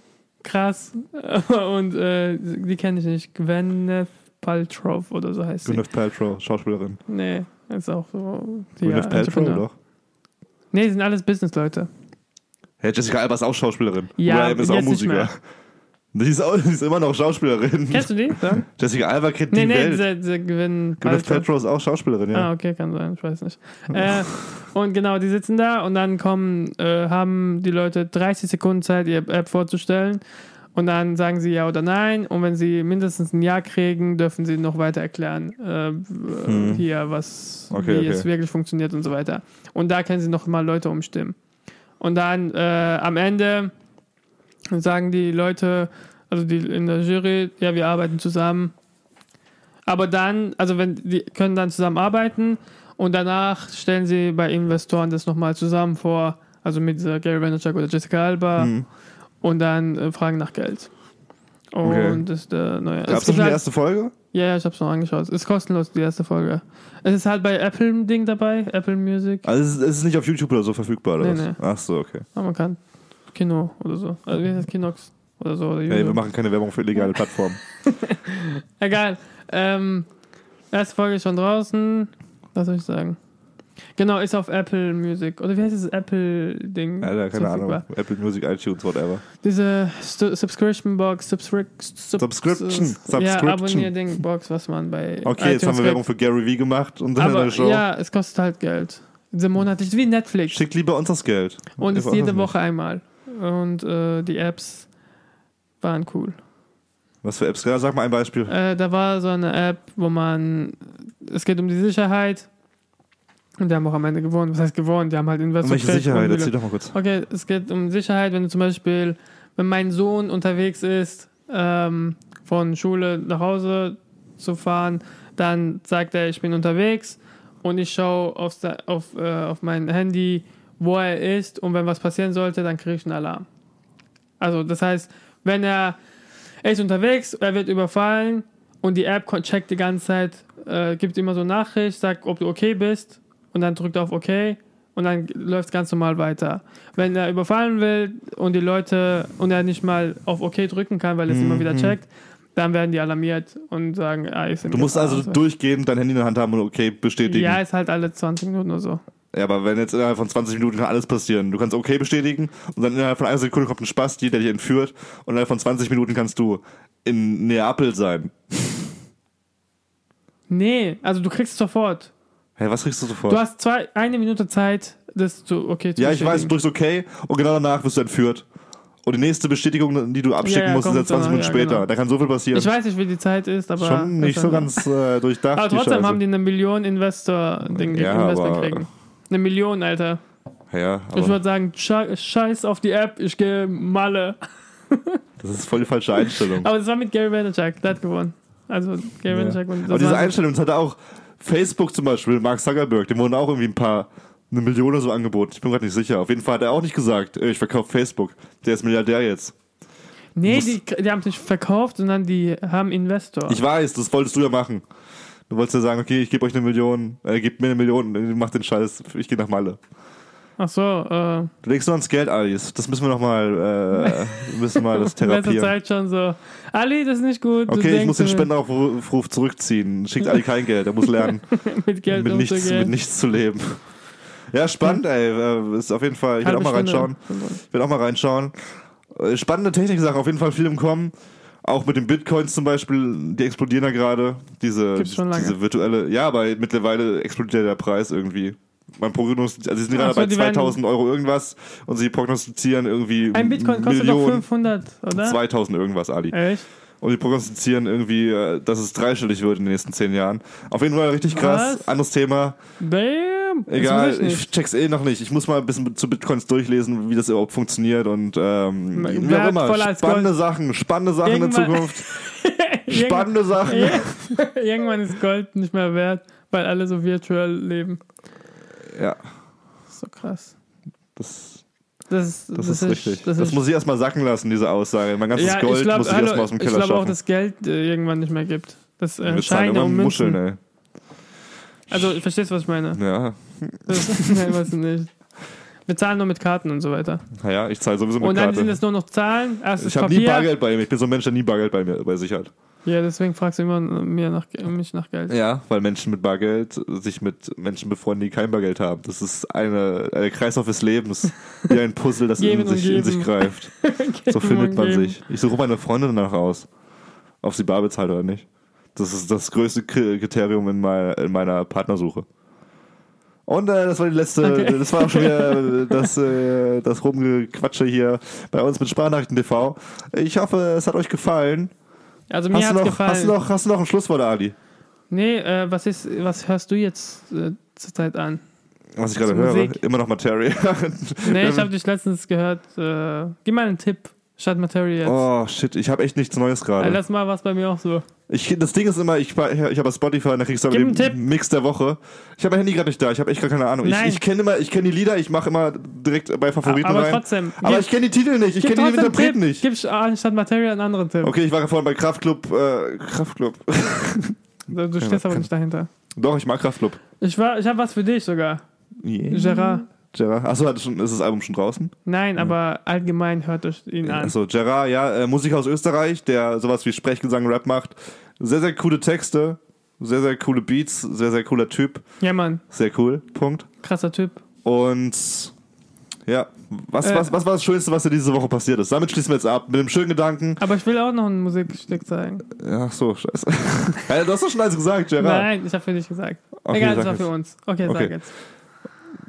krass, (laughs) und äh, die kenne ich nicht, Gwyneth Paltrow oder so heißt sie. Gwyneth Paltrow, Schauspielerin. Nee, ist auch so. Gwyneth Paltrow, Entrepreneur. doch. Nee, die sind alles Businessleute. Hey, Jessica Alba ist auch Schauspielerin. Ja, Will I Am ist auch Musiker. Die ist, auch, die ist immer noch Schauspielerin. Kennst du die? Ja? Jessica Alba kennt Nee, die nee, Welt. diese, diese Gwyneth Gwyneth Paltrow. Ist auch Schauspielerin, ja. Ah, okay, kann sein, ich weiß nicht. äh, und genau, die sitzen da und dann kommen, äh, haben die Leute 30 Sekunden Zeit, ihre App vorzustellen. Und dann sagen sie ja oder nein. Und wenn sie mindestens ein Ja kriegen, dürfen sie noch weiter erklären, äh, Hm. hier, was, Okay, wie okay. es wirklich funktioniert und so weiter. Und da können sie noch mal Leute umstimmen. Und dann äh, am Ende sagen die Leute, also die in der Jury, ja, wir arbeiten zusammen. Aber dann, also wenn die können dann zusammenarbeiten und danach stellen sie bei Investoren das nochmal zusammen vor, also mit dieser Gary Vaynerchuk oder Jessica Alba Mhm. und dann äh, fragen nach Geld. Und Okay. das ist der neue. Gab Es schon die halt- erste Folge? Ja, ja, ich hab's noch angeschaut. Es ist kostenlos, die erste Folge. Es ist halt bei Apple Ding dabei, Apple Music. Also es ist, es ist nicht auf YouTube oder so verfügbar, oder Nee, was? nee. Ach so, okay. Aber man kann Kino oder so. Also wie heißt das? Kinox oder so. Oder Hey, wir machen keine Werbung für illegale (laughs) Plattformen. Egal. Ähm, erste Folge ist schon draußen. Was soll ich sagen? Genau, ist auf Apple Music. Oder wie heißt das Apple-Ding? Alter, keine Ahnung. verfügbar? Apple Music, iTunes, whatever. Diese Stu- Subscription Box, Subscrip Sub Subscription, Ja, Subscription. Abonnier-Ding, Box, was man bei. Okay, jetzt haben wir. Werbung für Gary Vee gemacht und dann der Show. ja, es kostet halt Geld. Diese monatlich, wie Netflix. Schickt lieber uns das Geld. Und ist jede. Woche einmal. Und äh, die Apps waren cool. Was für Apps? Ja, sag mal ein Beispiel. Äh, da war so eine App, wo man. Es geht um die Sicherheit. Und die haben auch am Ende gewonnen. Was heißt gewonnen? Die haben halt Um investiert. welche Sicherheit? Erzähl doch mal kurz. Okay, es geht um Sicherheit, wenn du zum Beispiel, wenn mein Sohn unterwegs ist, ähm, von Schule nach Hause zu fahren, dann sagt er, ich bin unterwegs und ich schaue auf, auf, äh, auf mein Handy, wo er ist und wenn was passieren sollte, dann kriege ich einen Alarm. Also das heißt, wenn er, er ist unterwegs, er wird überfallen und die App checkt die ganze Zeit, äh, gibt immer so eine Nachricht, sagt, ob du okay bist und dann drückt er auf OK und dann läuft es ganz normal weiter. Wenn er überfallen will und die Leute und er nicht mal auf OK drücken kann, weil er es immer wieder checkt, dann werden die alarmiert und sagen, ah, ich Du musst also durchgehend dein Handy in der Hand haben und okay bestätigen. Ja, ist halt alle 20 Minuten oder so. Ja, aber wenn jetzt innerhalb von 20 Minuten kann alles passieren. Du kannst okay bestätigen und dann innerhalb von einer Sekunde kommt ein Spasti, der dich entführt und innerhalb von 20 Minuten kannst du in Neapel sein. Nee, also du kriegst es sofort. Hä, was kriegst du sofort? Du hast zwei, eine Minute Zeit, das zu okay zu ja, ich weiß, du drückst okay und genau danach wirst du entführt. Und die nächste Bestätigung, die du abschicken Ja, ja, musst, ist jetzt 20 danach, Minuten ja, später. genau. Da kann so viel passieren. Ich weiß nicht, wie die Zeit ist, aber. Schon nicht so ganz (laughs) äh, durchdacht. Aber trotzdem haben die eine Million Investor-Ding Ja, Investment aber- kriegen. Eine Million, Alter. Ja, Ich aber würde sagen, sche- scheiß auf die App, ich gehe Malle. (laughs) das ist voll die falsche Einstellung. Aber das war mit Gary Vaynerchuk, der hat gewonnen. Also Gary Ja. Vaynerchuk und Aber diese Einstellung, das hat auch Facebook zum Beispiel, Mark Zuckerberg, dem wurden auch irgendwie ein paar, eine Million oder so angeboten. Ich bin gerade nicht sicher. Auf jeden Fall hat er auch nicht gesagt, ich verkaufe Facebook. Der ist Milliardär jetzt. Nee, die, die haben es nicht verkauft, sondern die haben Investor. Ich weiß, das wolltest du ja machen. Du wolltest ja sagen, okay, ich gebe euch eine Million, äh, gebt mir eine Million, macht den Scheiß, ich gehe nach Malle. Ach so, äh, Du legst nur ans Geld, Alice. Das müssen wir noch mal, äh, müssen mal das (laughs) therapieren. Zeit schon so. Ali, das ist nicht gut. Okay, ich denkst muss den Spendenaufruf zurückziehen. Schickt Ali kein Geld, er muss lernen, (laughs) mit Geld mit nichts, mit nichts zu leben. Ja, spannend, ey. Äh, Ist auf jeden Fall, ich werde auch mal reinschauen. Ich werde auch mal reinschauen. Äh, Spannende Technik-Sachen, auf jeden Fall viel im Kommen. Auch mit den Bitcoins zum Beispiel, die explodieren ja gerade. Diese, diese virtuelle, ja, aber mittlerweile explodiert der Preis irgendwie. Man prognostiziert, also sie sind gerade so, bei die werden- 2000 Euro irgendwas und sie prognostizieren irgendwie Ein Bitcoin kostet doch Millionen, 500, oder? 2000 irgendwas, Ali. Echt? Und die prognostizieren irgendwie, äh, dass es dreistellig wird in den nächsten zehn Jahren. Auf jeden Fall richtig krass. Was? Anderes Thema. Damn! Das Egal, ich ich, check's eh noch nicht. Ich muss mal ein bisschen zu Bitcoins durchlesen, wie das überhaupt funktioniert und ähm, wie auch immer. Spannende. Sachen, spannende Sachen in Irgendwann- Zukunft. (laughs) Spannende Sachen. (laughs) Irgendwann ist Gold nicht mehr wert, weil alle so virtuell leben. Ja, Das ist so krass. das, Das, ist- das, ist richtig. Das, Das, ist, muss ich erstmal sacken lassen, diese Aussage. Mein ganzes ja, Gold ich glaube muss ich erstmal aus dem Keller glaub auch, schaffen. dass Geld äh, irgendwann nicht mehr gibt. Das äh, Scheine immer und Muscheln, Münzen. ey. Also, verstehst du, was ich meine? Ja, Das, (laughs) nein, weißt du nicht. Wir zahlen nur mit Karten und so weiter. naja, ich zahle sowieso mit Und dann Karte. sind es nur noch Zahlen. Erstes ich habe nie. Bargeld bei mir. Ich bin so ein Mensch, der nie Bargeld bei mir bei sich hat. Ja, deswegen fragst du immer mir nach, mich nach Geld. Ja, weil Menschen mit Bargeld sich mit Menschen befreunden, die kein Bargeld haben. Das ist eine, ein Kreislauf des Lebens, wie ein Puzzle, das in sich, in sich greift. (laughs) So findet man sich. Ich suche meine Freundin danach aus, ob sie bar bezahlt oder nicht. Das ist das größte Kriterium in meiner, in meiner Partnersuche. Und äh, das war die letzte, Okay. das war auch schon wieder (laughs) das, äh, das Rumgequatsche hier bei uns mit Sprachnachrichten TV. Ich hoffe, es hat euch gefallen. Also mir Hast du, hat's noch, gefallen. hast, du noch, hast du noch ein Schlusswort, Ali? Nee, äh, was ist, was hörst du jetzt äh, zurzeit an? Was ich gerade Zur höre, Musik. immer noch Materia. Nee, (laughs) ich habe dich letztens gehört. Äh, gib mal einen Tipp. Statt Materia jetzt. Oh, shit, ich habe echt nichts Neues gerade. letztes Mal war es bei mir auch so. Ich, das Ding ist immer, ich, ich habe Spotify und da kriegst du aber den Tipp. Mix der Woche. Ich habe mein Handy gerade nicht da, ich habe echt gar keine Ahnung. Ich, Nein. ich kenne immer, ich kenne die Lieder, ich mache immer direkt bei Favoriten Aber rein. trotzdem. aber ich kenne die Titel nicht, ich kenne die Interpreten nicht. Gib anstatt Materia einen anderen Tipp. Okay, ich war vorhin bei Kraftklub, äh, Kraftklub. Du, (laughs) du stehst aber nicht dahinter. Doch, ich mag Kraftklub. Ich, war, ich habe was für dich sogar. Yeah. Gerard. Gerard. Achso, hat schon, ist das Album schon draußen? Nein, aber allgemein hört euch ihn an. Achso, Gerard, ja, äh, Musiker aus Österreich, der sowas wie Sprechgesang, Rap macht. Sehr, sehr coole Texte, sehr, sehr coole Beats, sehr, sehr cooler Typ. Ja, Mann. Sehr cool, Punkt. Krasser Typ. Und ja, was, Äh. was, was war das Schönste, was dir diese Woche passiert ist? Damit schließen wir jetzt ab. Mit dem schönen Gedanken. Aber ich will auch noch ein Musikstück zeigen. Ach so, scheiße. (laughs) ja, du hast doch schon alles gesagt, Gerard. Nein, ich habe für dich gesagt. Okay, Egal, das war für uns. Okay, Okay. sag jetzt.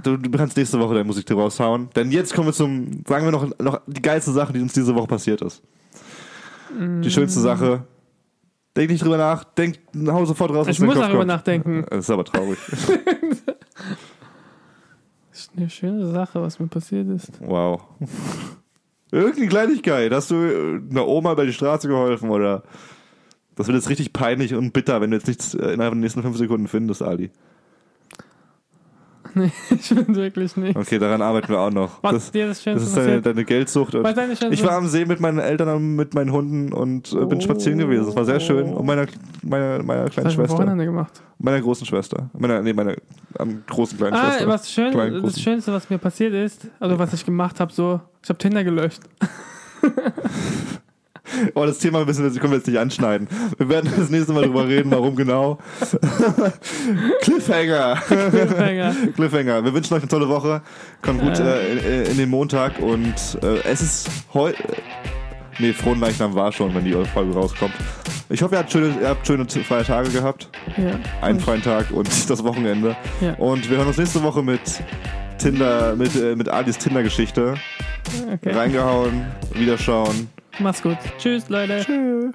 Du, du kannst nächste Woche deine Musik raushauen. Denn jetzt kommen wir zum, sagen wir noch, noch die geilste Sache, die uns diese Woche passiert ist. Die schönste Mm. Sache. Denk nicht drüber nach, denk, hau sofort raus, was Ich muss darüber kommt. nachdenken. Das ist aber traurig. Das (laughs) ist eine schöne Sache, was mir passiert ist. Wow. Irgendeine Kleinigkeit. Hast du äh, einer Oma über die Straße geholfen oder? Das wird jetzt richtig peinlich und bitter, wenn du jetzt nichts äh, innerhalb der nächsten fünf Sekunden findest, Ali. (laughs) Nee, ich bin wirklich nicht. Okay, daran arbeiten wir auch noch. Was Das, ist dir das das Schönste ist deine, deine Geldsucht. Was deine schönste ich war am See mit meinen Eltern und mit meinen Hunden und äh, bin Oh. spazieren gewesen. Das war sehr schön. Und meiner, meiner, meiner Was kleinen am Schwester. Wochenende gemacht? Meiner großen Schwester. Meiner, nee, meiner am großen kleinen Ah, Schwester. was schön, Kleinen, das. Schönste, was mir passiert ist, also was ich gemacht habe, so, ich habe Tinder gelöscht. (laughs) (laughs) Oh, das Thema müssen wir, können wir jetzt nicht anschneiden. Wir werden das nächste Mal drüber reden, warum genau. (laughs) Cliffhanger. Cliffhanger. Cliffhanger. Wir wünschen euch eine tolle Woche. Kommt gut äh, in, in den Montag und äh, es ist heute. Nee, Frohen Leichnam war schon, wenn die Folge rauskommt. Ich hoffe, ihr habt schöne, ihr habt schöne freie Tage gehabt. ja. Einen freien Tag und (laughs) das Wochenende. Ja. Und wir hören uns nächste Woche mit Tinder, mit, äh, mit Alis Tinder-Geschichte. Okay. Reingehauen, wiederschauen. Mach's gut. Tschüss, Leute. Tschüss.